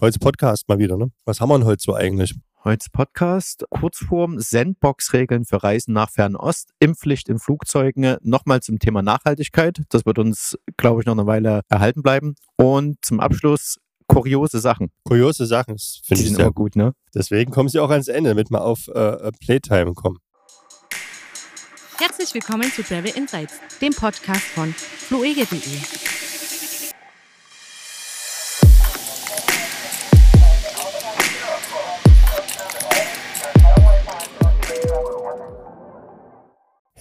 Heute Podcast mal wieder, ne? Was haben wir denn heute so eigentlich? Heute Podcast, Kurzform, Sandbox-Regeln für Reisen nach Fernost, Impfpflicht in Flugzeugen, nochmal zum Thema Nachhaltigkeit. Das wird uns, glaube ich, noch eine Weile erhalten bleiben. Und zum Abschluss kuriose Sachen. Kuriose Sachen, finde ich sehr gut. gut, ne? Deswegen kommen sie auch ans Ende, damit wir auf äh, Playtime kommen. Herzlich willkommen zu Travel Insights, dem Podcast von fluege.de.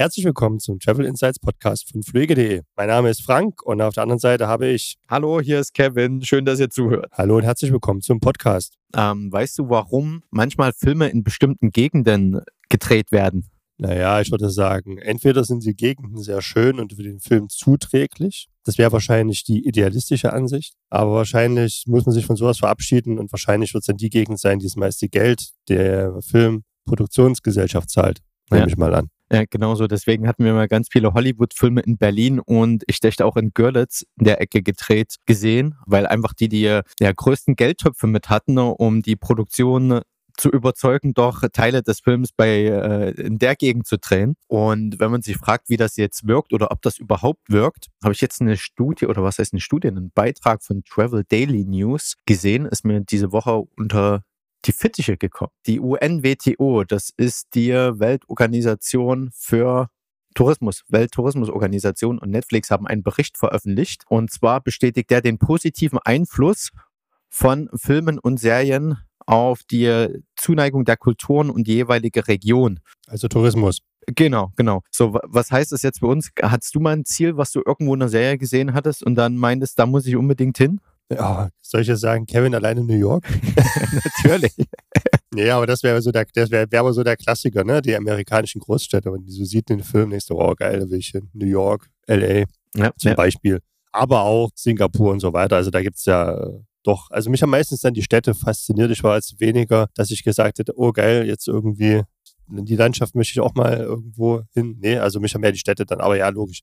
Herzlich willkommen zum Travel Insights Podcast von Flüge.de. Mein Name ist Frank und auf der anderen Seite habe ich. Hallo, hier ist Kevin. Schön, dass ihr zuhört. Hallo und herzlich willkommen zum Podcast. Ähm, weißt du, warum manchmal Filme in bestimmten Gegenden gedreht werden? Naja, ich würde sagen, entweder sind die Gegenden sehr schön und für den Film zuträglich. Das wäre wahrscheinlich die idealistische Ansicht. Aber wahrscheinlich muss man sich von sowas verabschieden und wahrscheinlich wird es dann die Gegend sein, die das meiste Geld der Filmproduktionsgesellschaft zahlt. Nehme ja. ich mal an. Ja, genau so. Deswegen hatten wir mal ganz viele Hollywood-Filme in Berlin und ich dachte auch in Görlitz in der Ecke gedreht gesehen, weil einfach die die ja, größten Geldtöpfe mit hatten, um die Produktion zu überzeugen, doch Teile des Films bei äh, in der Gegend zu drehen. Und wenn man sich fragt, wie das jetzt wirkt oder ob das überhaupt wirkt, habe ich jetzt eine Studie oder was heißt eine Studie, einen Beitrag von Travel Daily News gesehen, ist mir diese Woche unter die Fittiche gekommen. Die UNWTO, das ist die Weltorganisation für Tourismus, Welttourismusorganisation und Netflix haben einen Bericht veröffentlicht. Und zwar bestätigt der den positiven Einfluss von Filmen und Serien auf die Zuneigung der Kulturen und die jeweilige Region. Also Tourismus. Genau, genau. So, was heißt das jetzt für uns? Hattest du mal ein Ziel, was du irgendwo in einer Serie gesehen hattest und dann meintest, da muss ich unbedingt hin? Ja, soll ich jetzt sagen, Kevin allein in New York? Natürlich. Ja, aber das wäre so der, das wäre wär so der Klassiker, ne? Die amerikanischen Großstädte. Wenn du so sieht in den Film, denkst du, oh geil, da will ich hin. New York, LA ja, zum ja. Beispiel. Aber auch Singapur und so weiter. Also da gibt es ja äh, doch, also mich haben meistens dann die Städte fasziniert. Ich war jetzt weniger, dass ich gesagt hätte, oh geil, jetzt irgendwie die Landschaft möchte ich auch mal irgendwo hin. Nee, also mich haben mehr die Städte dann, aber ja, logisch.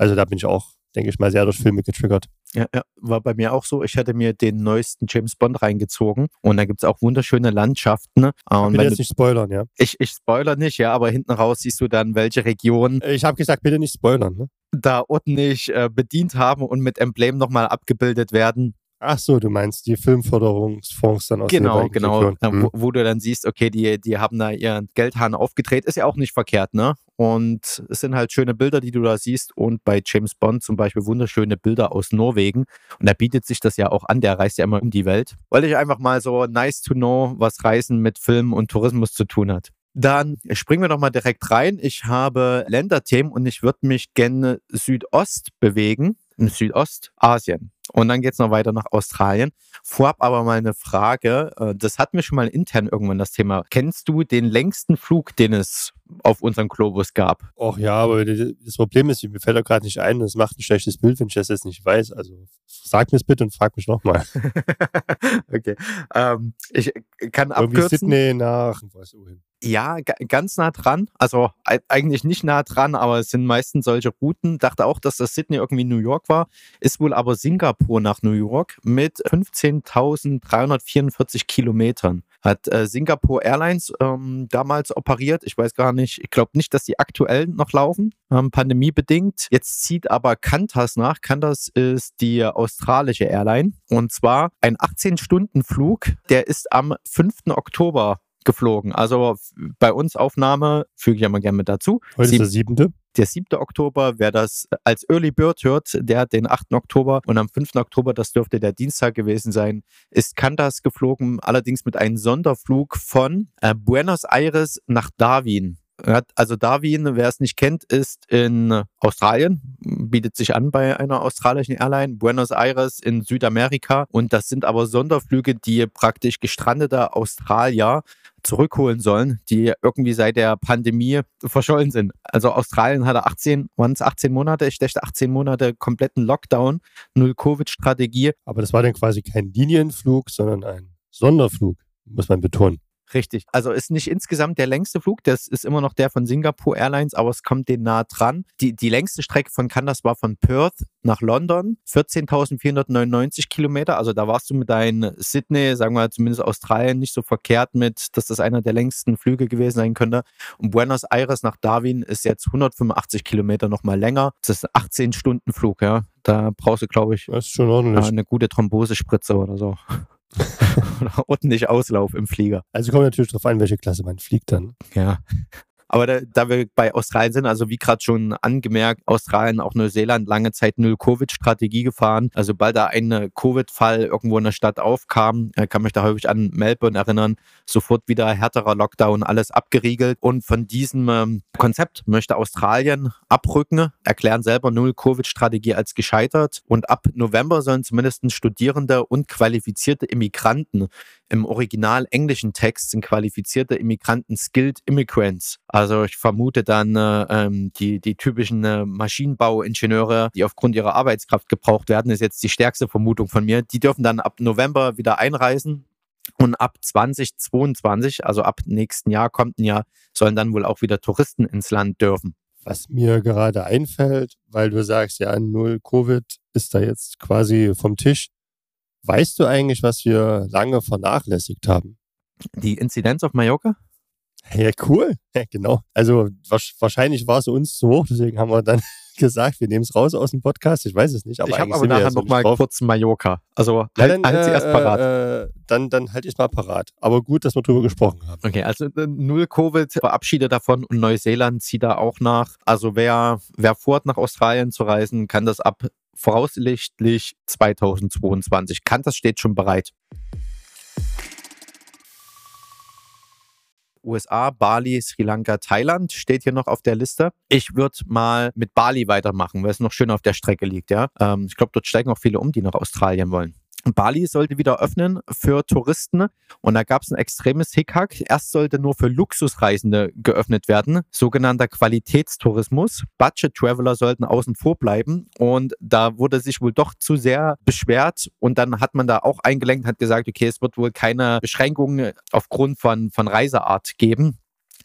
Also da bin ich auch denke ich mal, sehr durch Filme getriggert. Ja, ja, war bei mir auch so. Ich hatte mir den neuesten James Bond reingezogen und da gibt es auch wunderschöne Landschaften. Ne? Und bitte jetzt nicht spoilern, ja. Ich, ich spoiler nicht, ja, aber hinten raus siehst du dann, welche Region. Ich habe gesagt, bitte nicht spoilern, ne? Da ordentlich äh, bedient haben und mit Emblem nochmal abgebildet werden. Ach so, du meinst die Filmförderungsfonds dann aus Genau, genau. Hm. Wo, wo, du dann siehst, okay, die, die haben da ihren Geldhahn aufgedreht, ist ja auch nicht verkehrt, ne? Und es sind halt schöne Bilder, die du da siehst. Und bei James Bond zum Beispiel wunderschöne Bilder aus Norwegen. Und da bietet sich das ja auch an, der reist ja immer um die Welt. Wollte ich einfach mal so nice to know, was Reisen mit Film und Tourismus zu tun hat. Dann springen wir doch mal direkt rein. Ich habe Länderthemen und ich würde mich gerne Südost bewegen, in Südostasien. Und dann geht es noch weiter nach Australien. Vorab aber mal eine Frage. Äh, das hatten wir schon mal intern irgendwann das Thema. Kennst du den längsten Flug, den es auf unserem Globus gab? Och ja, aber das Problem ist, mir fällt da gerade nicht ein. Das macht ein schlechtes Bild, wenn ich das jetzt nicht weiß. Also sag mir es bitte und frag mich nochmal. okay. Ähm, ich kann abkürzen. Irgendwie Sydney nach was wohin? Ja, ganz nah dran. Also eigentlich nicht nah dran, aber es sind meistens solche Routen. Dachte auch, dass das Sydney irgendwie New York war. Ist wohl aber Singapur nach New York mit 15.344 Kilometern. Hat äh, Singapore Airlines ähm, damals operiert. Ich weiß gar nicht, ich glaube nicht, dass die aktuell noch laufen, ähm, pandemiebedingt. Jetzt zieht aber Qantas nach. Qantas ist die australische Airline. Und zwar ein 18-Stunden-Flug, der ist am 5. Oktober geflogen. Also bei uns Aufnahme füge ich ja mal gerne mit dazu. Heute Sieb ist der siebente. Der 7. Oktober, wer das als Early Bird hört, der hat den 8. Oktober und am 5. Oktober, das dürfte der Dienstag gewesen sein, ist Qantas geflogen, allerdings mit einem Sonderflug von äh, Buenos Aires nach Darwin. Also Darwin, wer es nicht kennt, ist in Australien, bietet sich an bei einer australischen Airline, Buenos Aires in Südamerika und das sind aber Sonderflüge, die praktisch gestrandete Australier zurückholen sollen, die irgendwie seit der Pandemie verschollen sind. Also Australien hatte 18, waren es 18 Monate, ich dachte 18 Monate kompletten Lockdown, null Covid-Strategie. Aber das war dann quasi kein Linienflug, sondern ein Sonderflug, muss man betonen. Richtig. Also ist nicht insgesamt der längste Flug, das ist immer noch der von Singapore Airlines, aber es kommt den nah dran. Die, die längste Strecke von Qantas war von Perth nach London, 14.499 Kilometer. Also da warst du mit deinem Sydney, sagen wir zumindest Australien, nicht so verkehrt mit, dass das einer der längsten Flüge gewesen sein könnte. Und Buenos Aires nach Darwin ist jetzt 185 Kilometer nochmal länger. Das ist ein 18 Stunden Flug, ja. Da brauchst du, glaube ich, eine gute Thrombosespritze oder so. ordentlich Auslauf im Flieger. Also kommt natürlich darauf an, welche Klasse man fliegt dann. Ja. Aber da, da wir bei Australien sind, also wie gerade schon angemerkt, Australien, auch Neuseeland lange Zeit Null-Covid-Strategie gefahren. Also sobald da ein Covid-Fall irgendwo in der Stadt aufkam, äh, kann mich da häufig an Melbourne erinnern, sofort wieder härterer Lockdown, alles abgeriegelt. Und von diesem ähm, Konzept möchte Australien abrücken, erklären selber Null-Covid-Strategie als gescheitert. Und ab November sollen zumindest Studierende und qualifizierte Immigranten im original englischen Text sind qualifizierte Immigranten Skilled Immigrants. Also ich vermute dann äh, ähm, die, die typischen äh, Maschinenbauingenieure, die aufgrund ihrer Arbeitskraft gebraucht werden, ist jetzt die stärkste Vermutung von mir. Die dürfen dann ab November wieder einreisen. Und ab 2022, also ab nächsten Jahr, kommt ein Jahr, sollen dann wohl auch wieder Touristen ins Land dürfen. Was mir gerade einfällt, weil du sagst, ja, null Covid ist da jetzt quasi vom Tisch. Weißt du eigentlich, was wir lange vernachlässigt haben? Die Inzidenz auf Mallorca? Ja, cool. Ja, genau. Also wahrscheinlich war es uns zu hoch, deswegen haben wir dann gesagt, wir nehmen es raus aus dem Podcast. Ich weiß es nicht. Aber ich habe aber nachher ja nochmal kurz Mallorca. Also halt, dann, halt sie erst parat. Äh, dann, dann halte ich mal parat. Aber gut, dass wir drüber gesprochen haben. Okay, also äh, null Covid, verabschiede davon und Neuseeland zieht da auch nach. Also wer, wer vorhat, nach Australien zu reisen, kann das ab voraussichtlich 2022. Qantas steht schon bereit. USA, Bali, Sri Lanka, Thailand steht hier noch auf der Liste. Ich würde mal mit Bali weitermachen, weil es noch schön auf der Strecke liegt. Ja, ähm, ich glaube, dort steigen auch viele um, die nach Australien wollen. Bali sollte wieder öffnen für Touristen und da gab es ein extremes Hickhack. Erst sollte nur für Luxusreisende geöffnet werden, sogenannter Qualitätstourismus. Budget Traveler sollten außen vor bleiben und da wurde sich wohl doch zu sehr beschwert und dann hat man da auch eingelenkt, hat gesagt, okay, es wird wohl keine Beschränkungen aufgrund von, von Reiseart geben.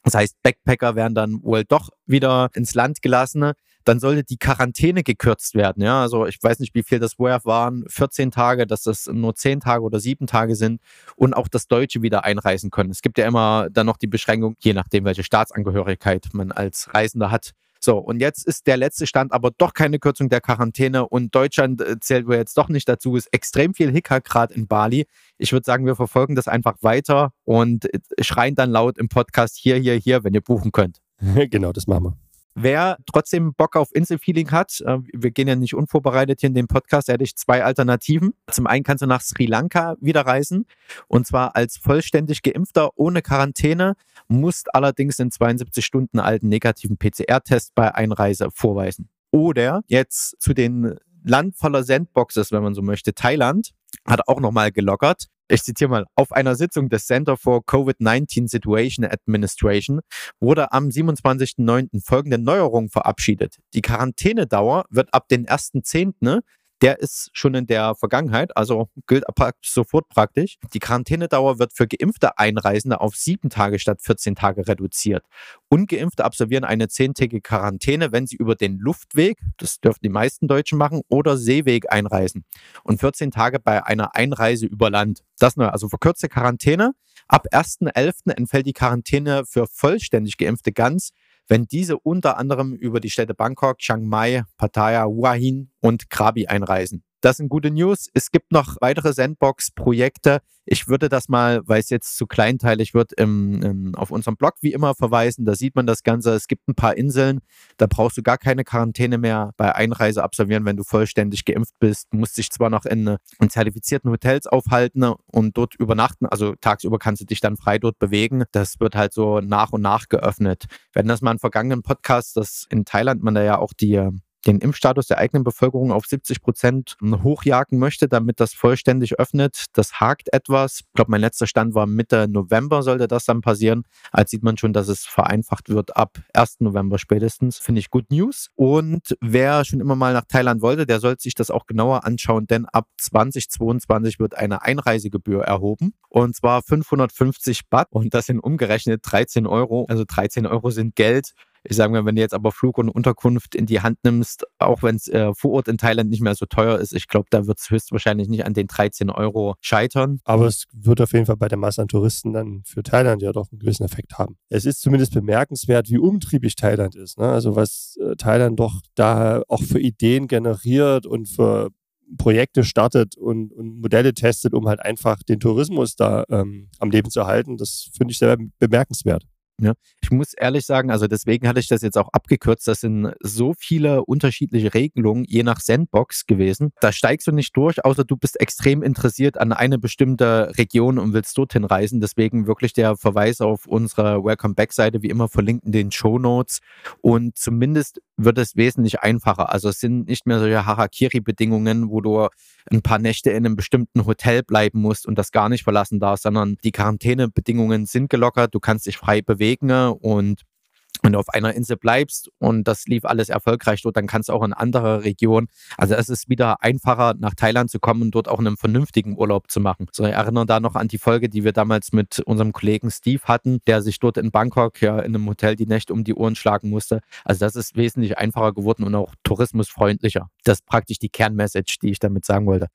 Das heißt, Backpacker werden dann wohl doch wieder ins Land gelassen dann sollte die Quarantäne gekürzt werden. Ja, also ich weiß nicht, wie viel das vorher waren, 14 Tage, dass das nur 10 Tage oder 7 Tage sind und auch das Deutsche wieder einreisen können. Es gibt ja immer dann noch die Beschränkung, je nachdem, welche Staatsangehörigkeit man als Reisender hat. So, und jetzt ist der letzte Stand aber doch keine Kürzung der Quarantäne und Deutschland äh, zählt wohl jetzt doch nicht dazu. Ist extrem viel Hickhack gerade in Bali. Ich würde sagen, wir verfolgen das einfach weiter und äh, schreien dann laut im Podcast hier, hier, hier, wenn ihr buchen könnt. genau, das machen wir. Wer trotzdem Bock auf Inselfeeling hat, äh, wir gehen ja nicht unvorbereitet hier in dem Podcast, hätte ich zwei Alternativen. Zum einen kannst du nach Sri Lanka wieder reisen und zwar als vollständig geimpfter ohne Quarantäne, musst allerdings den 72 Stunden alten negativen PCR-Test bei Einreise vorweisen. Oder jetzt zu den Land voller Sandboxes, wenn man so möchte, Thailand hat auch nochmal gelockert ich zitiere mal, auf einer Sitzung des Center for COVID-19 Situation Administration wurde am 27.09. folgende Neuerung verabschiedet. Die Quarantänedauer wird ab den 1.10 der ist schon in der Vergangenheit, also gilt sofort praktisch. Die Quarantänedauer wird für geimpfte Einreisende auf sieben Tage statt 14 Tage reduziert. Ungeimpfte absolvieren eine zehntägige Quarantäne, wenn sie über den Luftweg, das dürfen die meisten Deutschen machen, oder Seeweg einreisen. Und 14 Tage bei einer Einreise über Land. Das nur, also verkürzte Quarantäne. Ab 1.11. entfällt die Quarantäne für vollständig Geimpfte ganz wenn diese unter anderem über die Städte Bangkok, Chiang Mai, Pattaya, Hua Hin und Krabi einreisen. Das sind gute News. Es gibt noch weitere Sandbox-Projekte. Ich würde das mal, weil es jetzt zu kleinteilig wird, im, im, auf unserem Blog wie immer verweisen. Da sieht man das Ganze. Es gibt ein paar Inseln. Da brauchst du gar keine Quarantäne mehr bei Einreise absolvieren, wenn du vollständig geimpft bist. Du musst dich zwar noch in, in zertifizierten Hotels aufhalten und dort übernachten. Also tagsüber kannst du dich dann frei dort bewegen. Das wird halt so nach und nach geöffnet. Wir hatten das mal im vergangenen Podcast, dass in Thailand man da ja auch die den Impfstatus der eigenen Bevölkerung auf 70 Prozent hochjagen möchte, damit das vollständig öffnet. Das hakt etwas. Ich glaube, mein letzter Stand war Mitte November sollte das dann passieren. Als sieht man schon, dass es vereinfacht wird ab 1. November spätestens. Finde ich gut News. Und wer schon immer mal nach Thailand wollte, der sollte sich das auch genauer anschauen, denn ab 2022 wird eine Einreisegebühr erhoben. Und zwar 550 Baht. Und das sind umgerechnet 13 Euro. Also 13 Euro sind Geld ich sage mal, wenn du jetzt aber Flug und Unterkunft in die Hand nimmst, auch wenn es äh, vor Ort in Thailand nicht mehr so teuer ist, ich glaube, da wird es höchstwahrscheinlich nicht an den 13 Euro scheitern. Aber es wird auf jeden Fall bei der Masse an Touristen dann für Thailand ja doch einen gewissen Effekt haben. Es ist zumindest bemerkenswert, wie umtriebig Thailand ist. Ne? Also was äh, Thailand doch da auch für Ideen generiert und für Projekte startet und, und, Modelle testet, um halt einfach den Tourismus da ähm, am Leben zu halten, das finde ich sehr bemerkenswert. Ja, ich muss ehrlich sagen, also deswegen hatte ich das jetzt auch abgekürzt. Das sind so viele unterschiedliche Regelungen, je nach Sandbox gewesen. Da steigst du nicht durch, außer du bist extrem interessiert an eine bestimmte Region und willst dorthin reisen. Deswegen wirklich der Verweis auf unsere Welcome Back Seite, wie immer verlinkt in den Show Notes. Und zumindest wird es wesentlich einfacher. Also es sind nicht mehr solche Harakiri-Bedingungen, wo du ein paar Nächte in einem bestimmten Hotel bleiben musst und das gar nicht verlassen darfst, sondern die Quarantänebedingungen sind gelockert. Du kannst dich frei bewegen bewegen und wenn du auf einer Insel bleibst und das lief alles erfolgreich dort, dann kannst du auch in andere Regionen. Also es ist wieder einfacher, nach Thailand zu kommen und dort auch einen vernünftigen Urlaub zu machen. So, ich erinnere da noch an die Folge, die wir damals mit unserem Kollegen Steve hatten, der sich dort in Bangkok ja in einem Hotel die Nächte um die Ohren schlagen musste. Also das ist wesentlich einfacher geworden und auch tourismusfreundlicher. Das ist praktisch die Kernmessage, die ich damit sagen wollte.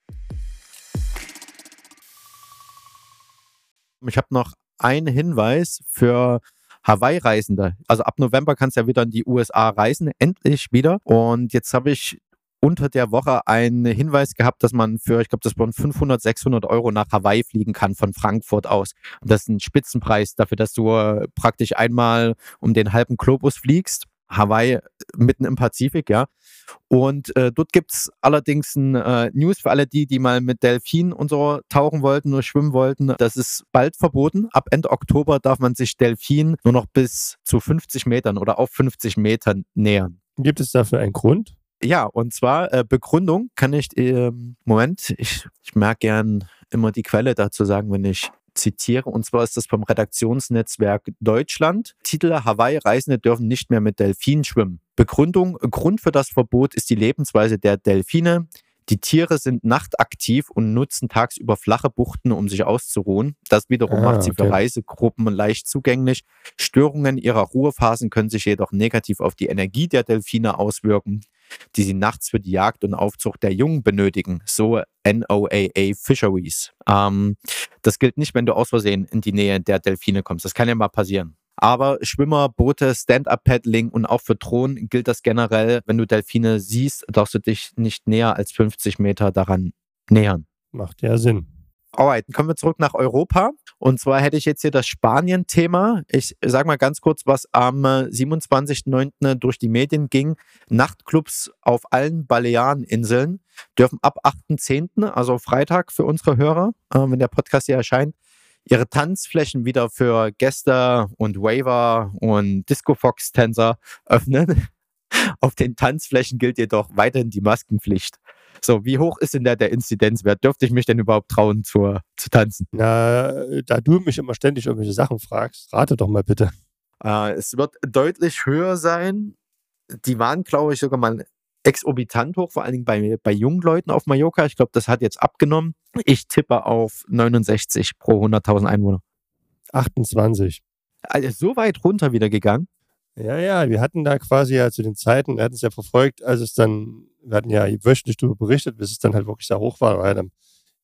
Ich habe noch einen Hinweis für Hawaii-Reisende. Also ab November kannst du ja wieder in die USA reisen, endlich wieder. Und jetzt habe ich unter der Woche einen Hinweis gehabt, dass man für, ich glaube, das waren 500, 600 Euro nach Hawaii fliegen kann von Frankfurt aus. Und das ist ein Spitzenpreis dafür, dass du praktisch einmal um den halben Globus fliegst. Hawaii mitten im Pazifik, ja. Und äh, dort gibt's allerdings ein äh, News für alle die, die mal mit Delfinen und so tauchen wollten oder schwimmen wollten. Das ist bald verboten. Ab Ende Oktober darf man sich Delfinen nur noch bis zu 50 Metern oder auf 50 Metern nähern. Gibt es dafür einen Grund? Ja, und zwar äh, Begründung kann ich, äh, Moment, ich, ich mag gern immer die Quelle dazu sagen, wenn ich zitiere, und zwar ist das vom Redaktionsnetzwerk Deutschland. Titel Hawaii-Reisende dürfen nicht mehr mit Delfinen schwimmen. Begründung, Grund für das Verbot ist die Lebensweise der Delfine. Die Tiere sind nachtaktiv und nutzen tagsüber flache Buchten, um sich auszuruhen. Das wiederum ah, macht sie okay. für Reisegruppen leicht zugänglich. Störungen ihrer Ruhephasen können sich jedoch negativ auf die Energie der Delfine auswirken die sie nachts für die Jagd und Aufzucht der Jungen benötigen, so NOAA Fisheries. Ähm, das gilt nicht, wenn du aus Versehen in die Nähe der Delfine kommst. Das kann ja mal passieren. Aber Schwimmer, Boote, Stand-Up-Paddling und auch für Drohnen gilt das generell. Wenn du Delfine siehst, darfst du dich nicht näher als 50 Meter daran nähern. Macht ja Sinn. Alright, kommen wir zurück nach Europa. Und zwar hätte ich jetzt hier das Spanien-Thema. Ich sage mal ganz kurz, was am 27.09. durch die Medien ging. Nachtclubs auf allen Baleareninseln dürfen ab 8.10., also Freitag für unsere Hörer, äh, wenn der Podcast hier erscheint, ihre Tanzflächen wieder für Gäste und Waver und Disco Fox-Tänzer öffnen. Auf den Tanzflächen gilt jedoch weiterhin die Maskenpflicht. So, wie hoch ist denn da der Inzidenzwert? Dürfte ich mich denn überhaupt trauen, zu, zu tanzen? Na, da du mich immer ständig irgendwelche Sachen fragst, rate doch mal bitte. Äh, es wird deutlich höher sein. Die waren, glaube ich, sogar mal exorbitant hoch, vor allen Dingen bei, bei jungen Leuten auf Mallorca. Ich glaube, das hat jetzt abgenommen. Ich tippe auf 69 pro 100.000 Einwohner. 28. Also so weit runter wieder gegangen. Ja, ja, wir hatten da quasi ja zu den Zeiten, wir hatten es ja verfolgt, als es dann, wir hatten ja wöchentlich darüber berichtet, bis es dann halt wirklich sehr hoch war, war dann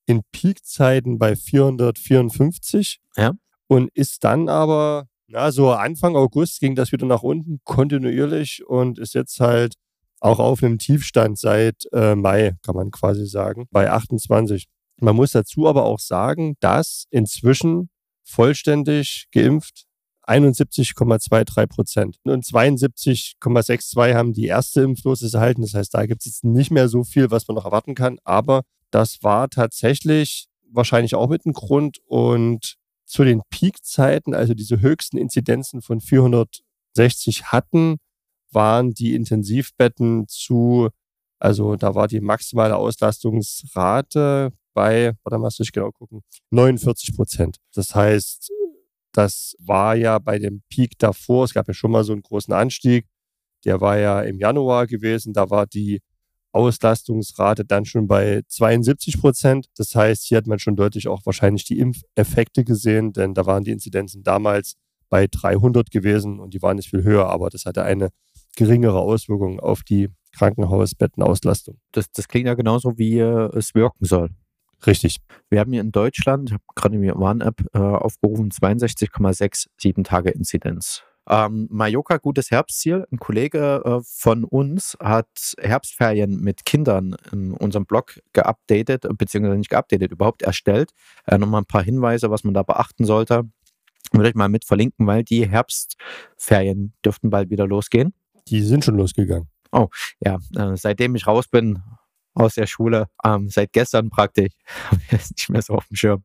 in Peakzeiten bei 454 ja. und ist dann aber, na, so Anfang August ging das wieder nach unten kontinuierlich und ist jetzt halt auch auf einem Tiefstand seit äh, Mai, kann man quasi sagen, bei 28. Man muss dazu aber auch sagen, dass inzwischen vollständig geimpft 71,23 Prozent. Und 72,62 haben die erste Impfdosis erhalten. Das heißt, da gibt es jetzt nicht mehr so viel, was man noch erwarten kann. Aber das war tatsächlich wahrscheinlich auch mit einem Grund. Und zu den Peakzeiten, also diese höchsten Inzidenzen von 460 hatten waren die Intensivbetten zu, also da war die maximale Auslastungsrate bei, warte mal, ich genau gucken, 49 Prozent. Das heißt, das war ja bei dem Peak davor, es gab ja schon mal so einen großen Anstieg, der war ja im Januar gewesen, da war die Auslastungsrate dann schon bei 72 Prozent. Das heißt, hier hat man schon deutlich auch wahrscheinlich die Impfeffekte gesehen, denn da waren die Inzidenzen damals bei 300 gewesen und die waren nicht viel höher, aber das hatte eine geringere Auswirkung auf die Krankenhausbettenauslastung. Das, das klingt ja genauso, wie äh, es wirken soll. Richtig. Wir haben hier in Deutschland, ich habe gerade die Warn-App äh, aufgerufen, 62,67 Tage Inzidenz. Ähm, Mallorca, gutes Herbstziel. Ein Kollege äh, von uns hat Herbstferien mit Kindern in unserem Blog geupdatet, beziehungsweise nicht geupdatet, überhaupt erstellt. Äh, Nochmal ein paar Hinweise, was man da beachten sollte. Würde ich mal mit verlinken, weil die Herbstferien dürften bald wieder losgehen. Die sind schon losgegangen. Oh, ja. Äh, seitdem ich raus bin aus der Schule, ähm, seit gestern praktisch, habe ich es nicht mehr so auf dem Schirm.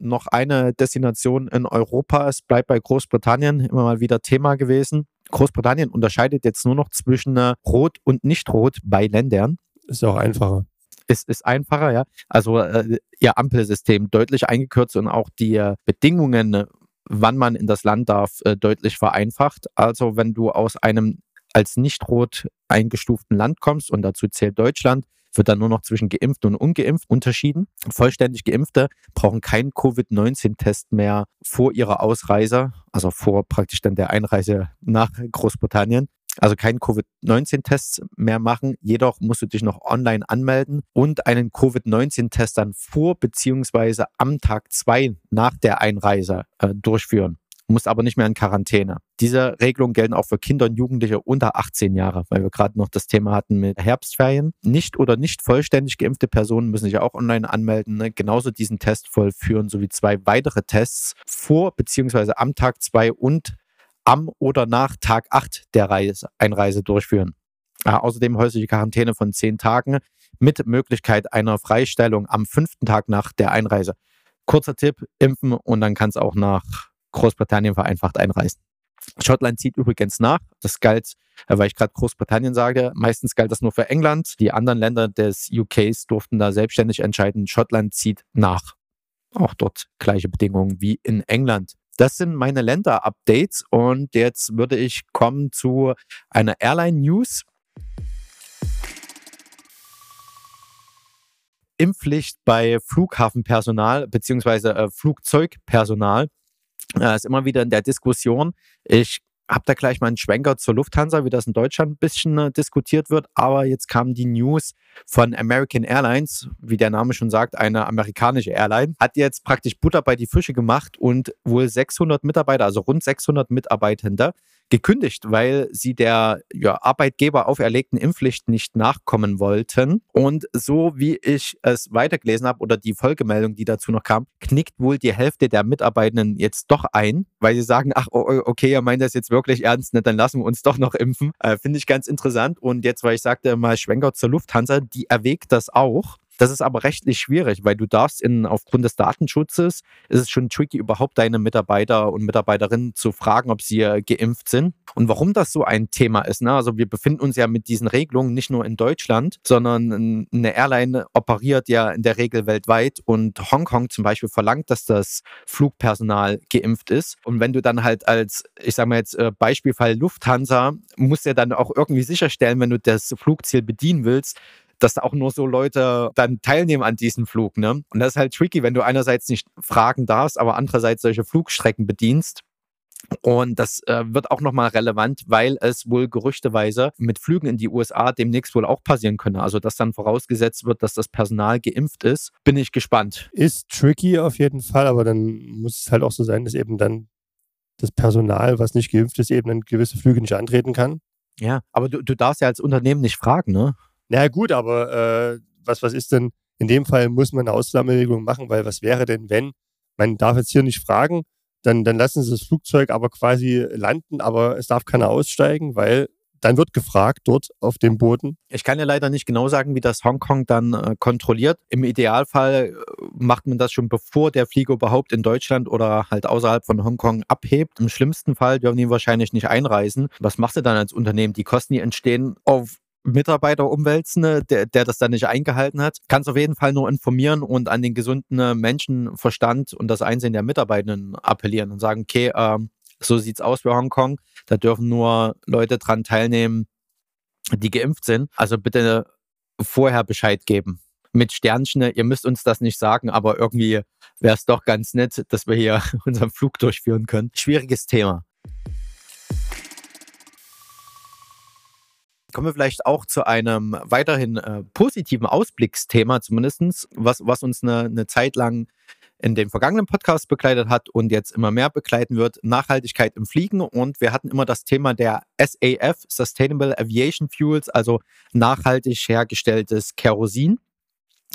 noch eine Destination in Europa. Es bleibt bei Großbritannien immer mal wieder Thema gewesen. Großbritannien unterscheidet jetzt nur noch zwischen äh, Rot und Nicht-Rot bei Ländern. Ist auch einfacher. Es ist einfacher, ja. Also äh, ihr Ampelsystem deutlich eingekürzt und auch die äh, Bedingungen, wann man in das Land darf, äh, deutlich vereinfacht. Also wenn du aus einem als nicht rot eingestuften Land kommst und dazu zählt Deutschland, wird dann nur noch zwischen geimpft und ungeimpft unterschieden. Vollständig geimpfte brauchen keinen Covid-19-Test mehr vor ihrer Ausreise, also vor praktisch dann der Einreise nach Großbritannien. Also keinen Covid-19-Test mehr machen. Jedoch musst du dich noch online anmelden und einen Covid-19-Test dann vor beziehungsweise am Tag zwei nach der Einreise äh, durchführen musst aber nicht mehr in Quarantäne. Diese Regelungen gelten auch für Kinder und Jugendliche unter 18 Jahre, weil wir gerade noch das Thema hatten mit Herbstferien. Nicht oder nicht vollständig geimpfte Personen müssen sich auch online anmelden, ne? genauso diesen Test vollführen, sowie zwei weitere Tests vor bzw. am Tag 2 und am oder nach Tag 8 der Reise, Einreise durchführen. Äh, außerdem häusliche Quarantäne von 10 Tagen mit Möglichkeit einer Freistellung am fünften Tag nach der Einreise. Kurzer Tipp, impfen und dann kann es auch nach Großbritannien vereinfacht einreisen. Schottland zieht übrigens nach. Das galt, äh, weil ich gerade Großbritannien sage, meistens galt das nur für England. Die anderen Länder des UKs durften da selbstständig entscheiden. Schottland zieht nach. Auch dort gleiche Bedingungen wie in England. Das sind meine Länder-Updates und jetzt würde ich kommen zu einer Airline-News. Impfpflicht bei Flughafenpersonal bzw. Äh, Flugzeugpersonal äh, ist immer wieder in der Diskussion. Ich habe da gleich mal einen Schwenker zur Lufthansa, wie das in Deutschland ein bisschen äh, diskutiert wird. Aber jetzt kam die News von American Airlines, wie der Name schon sagt, eine amerikanische Airline, hat jetzt praktisch Butter bei die Fische gemacht und wohl 600 Mitarbeiter, also rund 600 Mitarbeitende, gekündigt, weil sie der ja, Arbeitgeber auferlegten Impfpflicht nicht nachkommen wollten. Und so wie ich es weitergelesen habe oder die Folgemeldung, die dazu noch kam, knickt wohl die Hälfte der Mitarbeitenden jetzt doch ein, weil sie sagen, ach okay, ihr meint das jetzt wirklich ernst, ne, dann lassen wir uns doch noch impfen. Äh, Finde ich ganz interessant. Und jetzt, weil ich sagte mal Schwenker zur Lufthansa, die erwägt das auch. Das ist aber rechtlich schwierig, weil du darfst in, aufgrund des Datenschutzes, ist es schon tricky, überhaupt deine Mitarbeiter und Mitarbeiterinnen zu fragen, ob sie äh, geimpft sind. Und warum das so ein Thema ist, ne? also wir befinden uns ja mit diesen Regelungen nicht nur in Deutschland, sondern eine Airline operiert ja in der Regel weltweit und Hongkong zum Beispiel verlangt, dass das Flugpersonal geimpft ist. Und wenn du dann halt als, ich sage mal jetzt äh, Beispielfall Lufthansa, musst du ja dann auch irgendwie sicherstellen, wenn du das Flugziel bedienen willst, dass auch nur so Leute dann teilnehmen an diesem Flug. Ne? Und das ist halt tricky, wenn du einerseits nicht fragen darfst, aber andererseits solche Flugstrecken bedienst. Und das äh, wird auch nochmal relevant, weil es wohl gerüchteweise mit Flügen in die USA demnächst wohl auch passieren könne. Also, dass dann vorausgesetzt wird, dass das Personal geimpft ist, bin ich gespannt. Ist tricky auf jeden Fall, aber dann muss es halt auch so sein, dass eben dann das Personal, was nicht geimpft ist, eben dann gewisse Flüge nicht antreten kann. Ja, aber du, du darfst ja als Unternehmen nicht fragen, ne? Na gut, aber äh, was, was ist denn, in dem Fall muss man eine Ausnahmeregelung machen, weil was wäre denn, wenn, man darf jetzt hier nicht fragen, dann, dann lassen sie das Flugzeug aber quasi landen, aber es darf keiner aussteigen, weil dann wird gefragt dort auf dem Boden. Ich kann ja leider nicht genau sagen, wie das Hongkong dann äh, kontrolliert. Im Idealfall äh, macht man das schon bevor der Flieger überhaupt in Deutschland oder halt außerhalb von Hongkong abhebt. Im schlimmsten Fall dürfen die wahrscheinlich nicht einreisen. Was machst du dann als Unternehmen? Die Kosten, die entstehen auf Mitarbeiter umwälzen, ne, der, der das dann nicht eingehalten hat. Kannst auf jeden Fall nur informieren und an den gesunden äh, Menschenverstand und das Einsehen der Mitarbeitenden appellieren und sagen, okay, ähm, so sieht's aus bei Hongkong. Da dürfen nur Leute dran teilnehmen, die geimpft sind. Also bitte vorher Bescheid geben. Mit Sternchen, ihr müsst uns das nicht sagen, aber irgendwie wäre es doch ganz nett, dass wir hier unseren Flug durchführen können. Schwieriges Thema. Kommen wir vielleicht auch zu einem weiterhin äh, positiven Ausblicksthema, zumindest, was, was uns eine, eine Zeit lang in den vergangenen Podcasts begleitet hat und jetzt immer mehr begleiten wird, Nachhaltigkeit im Fliegen. Und wir hatten immer das Thema der SAF, Sustainable Aviation Fuels, also nachhaltig hergestelltes Kerosin.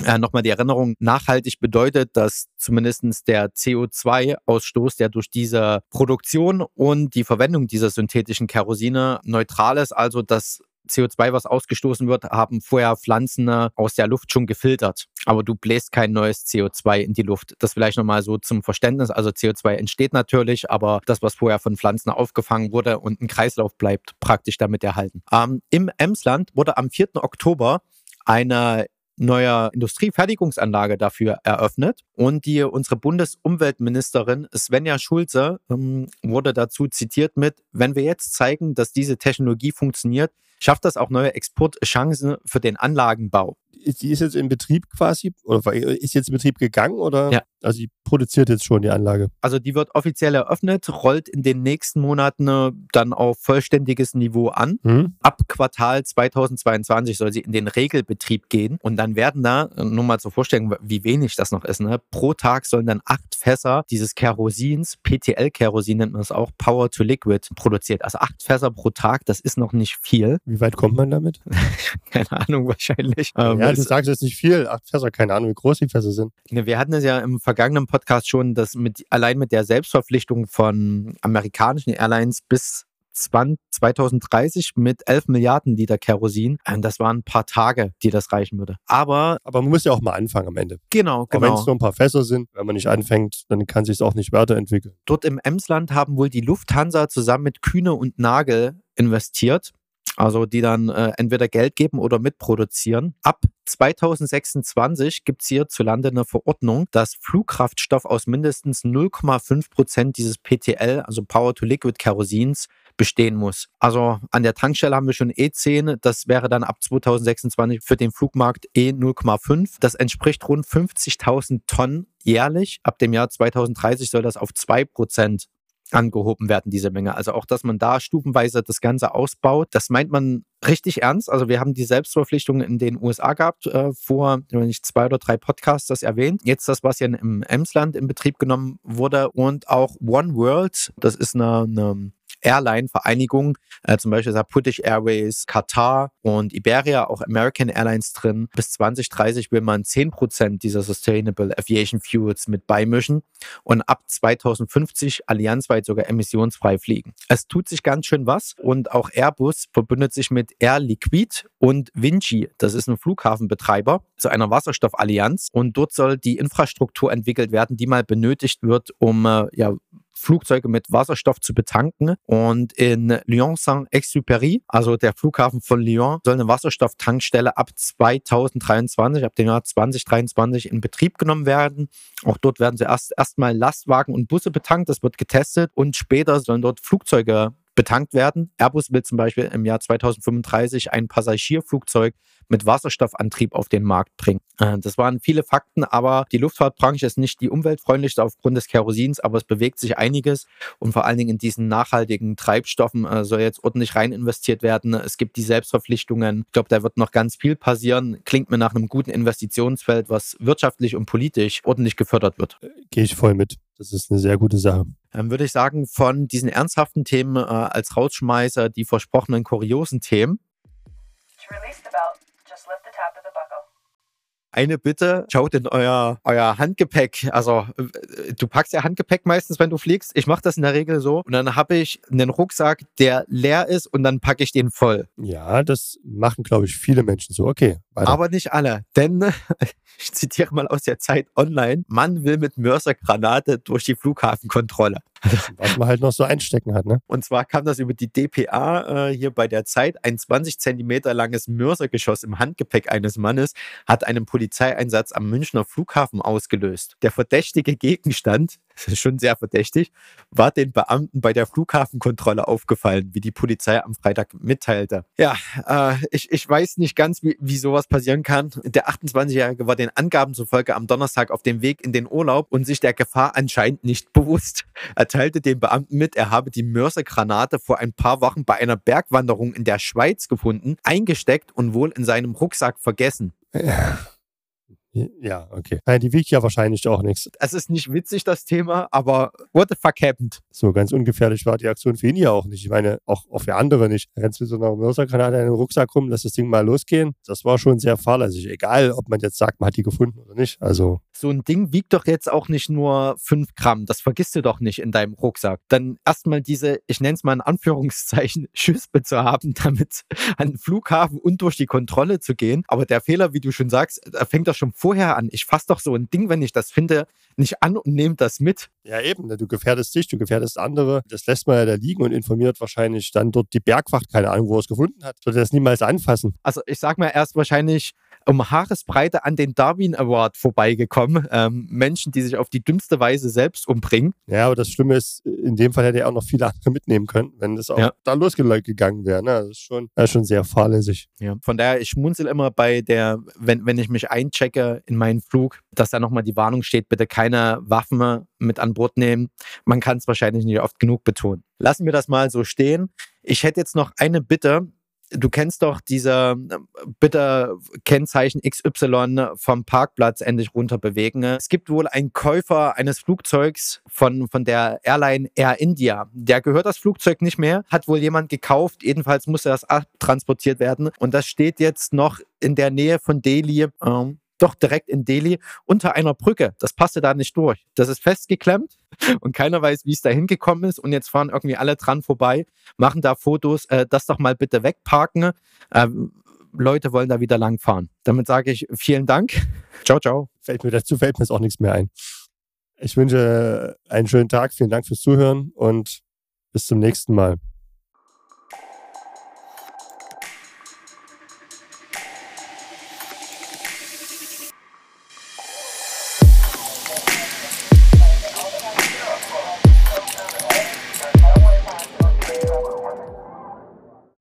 Äh, Nochmal die Erinnerung, nachhaltig bedeutet, dass zumindest der CO2-Ausstoß, der durch diese Produktion und die Verwendung dieser synthetischen Kerosine neutral ist, also dass CO2, was ausgestoßen wird, haben vorher Pflanzen äh, aus der Luft schon gefiltert. Aber du bläst kein neues CO2 in die Luft. Das vielleicht nochmal so zum Verständnis. Also CO2 entsteht natürlich, aber das, was vorher von Pflanzen aufgefangen wurde und ein Kreislauf bleibt, praktisch damit erhalten. Ähm, Im Emsland wurde am 4. Oktober eine neue Industriefertigungsanlage dafür eröffnet. Und die unsere Bundesumweltministerin Svenja Schulze ähm, wurde dazu zitiert mit, wenn wir jetzt zeigen, dass diese Technologie funktioniert, schafft das auch neue Exportchancen für den Anlagenbau. Die ist jetzt in Betrieb quasi oder ist jetzt in Betrieb gegangen oder? Ja. Also die produziert jetzt schon die Anlage. Also die wird offiziell eröffnet, rollt in den nächsten Monaten äh, dann auf vollständiges Niveau an. Mhm. Ab Quartal 2022 soll sie in den Regelbetrieb gehen und dann werden da, äh, nur mal zur Vorstellung, wie wenig das noch ist, ne? pro Tag sollen dann acht Fässer dieses Kerosins, PTL-Kerosin nennt man es auch, Power to Liquid produziert. Also acht Fässer pro Tag, das ist noch nicht viel. Wie weit kommt man damit? keine Ahnung, wahrscheinlich. Ja, ähm, du sagst jetzt nicht viel. Acht Fässer, keine Ahnung, wie groß die Fässer sind. Ne, wir hatten es ja im vergangenen Podcast schon, dass mit, allein mit der Selbstverpflichtung von amerikanischen Airlines bis 2030 mit 11 Milliarden Liter Kerosin. Ähm, das waren ein paar Tage, die das reichen würde. Aber. Aber man muss ja auch mal anfangen am Ende. Genau, genau. Wenn es nur ein paar Fässer sind, wenn man nicht anfängt, dann kann sich es auch nicht weiterentwickeln. Dort im Emsland haben wohl die Lufthansa zusammen mit Kühne und Nagel investiert also die dann äh, entweder Geld geben oder mitproduzieren. Ab 2026 gibt es hierzulande eine Verordnung, dass Flugkraftstoff aus mindestens 0,5 Prozent dieses PTL, also Power-to-Liquid-Kerosins, bestehen muss. Also an der Tankstelle haben wir schon E10, das wäre dann ab 2026 für den Flugmarkt E0,5. Das entspricht rund 50.000 Tonnen jährlich. Ab dem Jahr 2030 soll das auf 2 Prozent angehoben werden, diese Menge. Also auch, dass man da stufenweise das Ganze ausbaut, das meint man richtig ernst. Also wir haben die Selbstverpflichtung in den USA gehabt, äh, vor, wenn ich zwei oder drei Podcasts das erwähnt. Jetzt das, was ja im Emsland in Betrieb genommen wurde und auch One World, das ist eine, eine Airline-Vereinigungen, äh, zum Beispiel British Airways, Qatar und Iberia, auch American Airlines drin. Bis 2030 will man 10% dieser Sustainable Aviation Fuels mit beimischen und ab 2050 allianzweit sogar emissionsfrei fliegen. Es tut sich ganz schön was und auch Airbus verbündet sich mit Air Liquide und Vinci, das ist ein Flughafenbetreiber, zu einer Wasserstoffallianz und dort soll die Infrastruktur entwickelt werden, die mal benötigt wird, um äh, ja, Flugzeuge mit Wasserstoff zu betanken. Und in Lyon-Saint-Exupéry, also der Flughafen von Lyon, soll eine Wasserstofftankstelle ab 2023, ab dem Jahr 2023 in Betrieb genommen werden. Auch dort werden sie erst erstmal Lastwagen und Busse betankt. Das wird getestet und später sollen dort Flugzeuge betankt werden. Airbus will zum Beispiel im Jahr 2035 ein Passagierflugzeug mit Wasserstoffantrieb auf den Markt bringen. Äh, das waren viele Fakten, aber die Luftfahrtbranche ist nicht die umweltfreundlichste aufgrund des Kerosins, aber es bewegt sich einiges und vor allen Dingen in diesen nachhaltigen Treibstoffen äh, soll jetzt ordentlich rein investiert werden. Es gibt die Selbstverpflichtungen. Ich glaube, da wird noch ganz viel passieren. Klingt mir nach einem guten Investitionsfeld, was wirtschaftlich und politisch ordentlich gefördert wird. Äh, gehe ich voll mit. Das ist eine sehr gute Sache. Dann würde ich sagen, von diesen ernsthaften Themen äh, als Rausschmeißer die versprochenen kuriosen Themen. Eine Bitte, schaut in euer, euer Handgepäck. Also äh, du packst ja Handgepäck meistens, wenn du fliegst. Ich mache das in der Regel so. Und dann habe ich einen Rucksack, der leer ist und dann packe ich den voll. Ja, das machen, glaube ich, viele Menschen so. Okay. Weiter. Aber nicht alle. Denn, ich zitiere mal aus der Zeit online, man will mit Mörsergranate durch die Flughafenkontrolle. Was man halt noch so einstecken hat, ne? Und zwar kam das über die DPA äh, hier bei der Zeit. Ein 20 Zentimeter langes Mörsergeschoss im Handgepäck eines Mannes hat einen Polizeieinsatz am Münchner Flughafen ausgelöst. Der verdächtige Gegenstand, schon sehr verdächtig, war den Beamten bei der Flughafenkontrolle aufgefallen, wie die Polizei am Freitag mitteilte. Ja, äh, ich, ich weiß nicht ganz, wie, wie sowas passieren kann. Der 28-Jährige war den Angaben zufolge am Donnerstag auf dem Weg in den Urlaub und sich der Gefahr anscheinend nicht bewusst. Er teilte den Beamten mit, er habe die Mörsergranate vor ein paar Wochen bei einer Bergwanderung in der Schweiz gefunden, eingesteckt und wohl in seinem Rucksack vergessen. Ja. Ja, okay. Ja, die wiegt ja wahrscheinlich auch nichts. Es ist nicht witzig, das Thema, aber what the fuck happened? So ganz ungefährlich war die Aktion für ihn ja auch nicht. Ich meine, auch, auch für andere nicht. Er rennt mit so einer Mörsergranate in den Rucksack rum, lässt das Ding mal losgehen. Das war schon sehr fahrlässig. Egal, ob man jetzt sagt, man hat die gefunden oder nicht. Also. So ein Ding wiegt doch jetzt auch nicht nur 5 Gramm. Das vergisst du doch nicht in deinem Rucksack. Dann erstmal diese, ich nenne es mal in Anführungszeichen, Schüspe zu haben, damit an den Flughafen und durch die Kontrolle zu gehen. Aber der Fehler, wie du schon sagst, fängt doch schon vor vorher an. Ich fasse doch so ein Ding, wenn ich das finde, nicht an und nehme das mit. Ja, eben. Ne, du gefährdest dich, du gefährdest andere. Das lässt man ja da liegen und informiert wahrscheinlich dann dort die Bergwacht, keine Ahnung, wo er es gefunden hat. Sollte das niemals anfassen. Also ich sag mal erst wahrscheinlich um Haaresbreite an den Darwin Award vorbeigekommen. Ähm, Menschen, die sich auf die dümmste Weise selbst umbringen. Ja, aber das Schlimme ist, in dem Fall hätte er auch noch viele andere mitnehmen können, wenn das auch ja. da losgegangen wäre. Ne? Das ist schon, das ist schon sehr fahrlässig. Ja. Von daher, ich schmunzel immer bei der, wenn, wenn ich mich einchecke in meinen Flug, dass da nochmal die Warnung steht, bitte keine Waffen mit an Bord nehmen. Man kann es wahrscheinlich nicht oft genug betonen. Lassen wir das mal so stehen. Ich hätte jetzt noch eine Bitte du kennst doch diese äh, bitte Kennzeichen XY vom Parkplatz endlich runter bewegen. Es gibt wohl einen Käufer eines Flugzeugs von, von der Airline Air India. Der gehört das Flugzeug nicht mehr, hat wohl jemand gekauft. Jedenfalls musste das abtransportiert werden. Und das steht jetzt noch in der Nähe von Delhi. Ähm, doch direkt in Delhi unter einer Brücke. Das passte da nicht durch. Das ist festgeklemmt und keiner weiß, wie es da hingekommen ist. Und jetzt fahren irgendwie alle dran vorbei, machen da Fotos. Äh, das doch mal bitte wegparken. Äh, Leute wollen da wieder lang fahren. Damit sage ich vielen Dank. Ciao, ciao. Fällt mir dazu fällt mir auch nichts mehr ein. Ich wünsche einen schönen Tag. Vielen Dank fürs Zuhören und bis zum nächsten Mal.